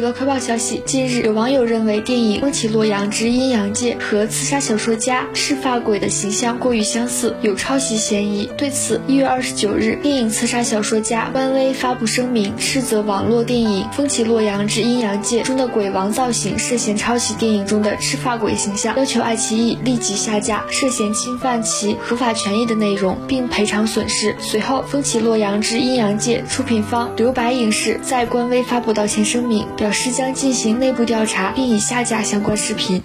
娱乐快报消息，近日有网友认为电影《风起洛阳之阴阳界》和刺杀小说家赤发鬼的形象过于相似，有抄袭嫌疑。对此，一月二十九日，电影《刺杀小说家》官微发布声明，斥责网络电影《风起洛阳之阴阳界》中的鬼王造型涉嫌抄袭电影中的赤发鬼形象，要求爱奇艺立即下架涉嫌侵犯其合法权益的内容，并赔偿损失。随后，《风起洛阳之阴阳界》出品方留白影视在官微发布道歉声明，表。表示将进行内部调查，并已下架相关视频。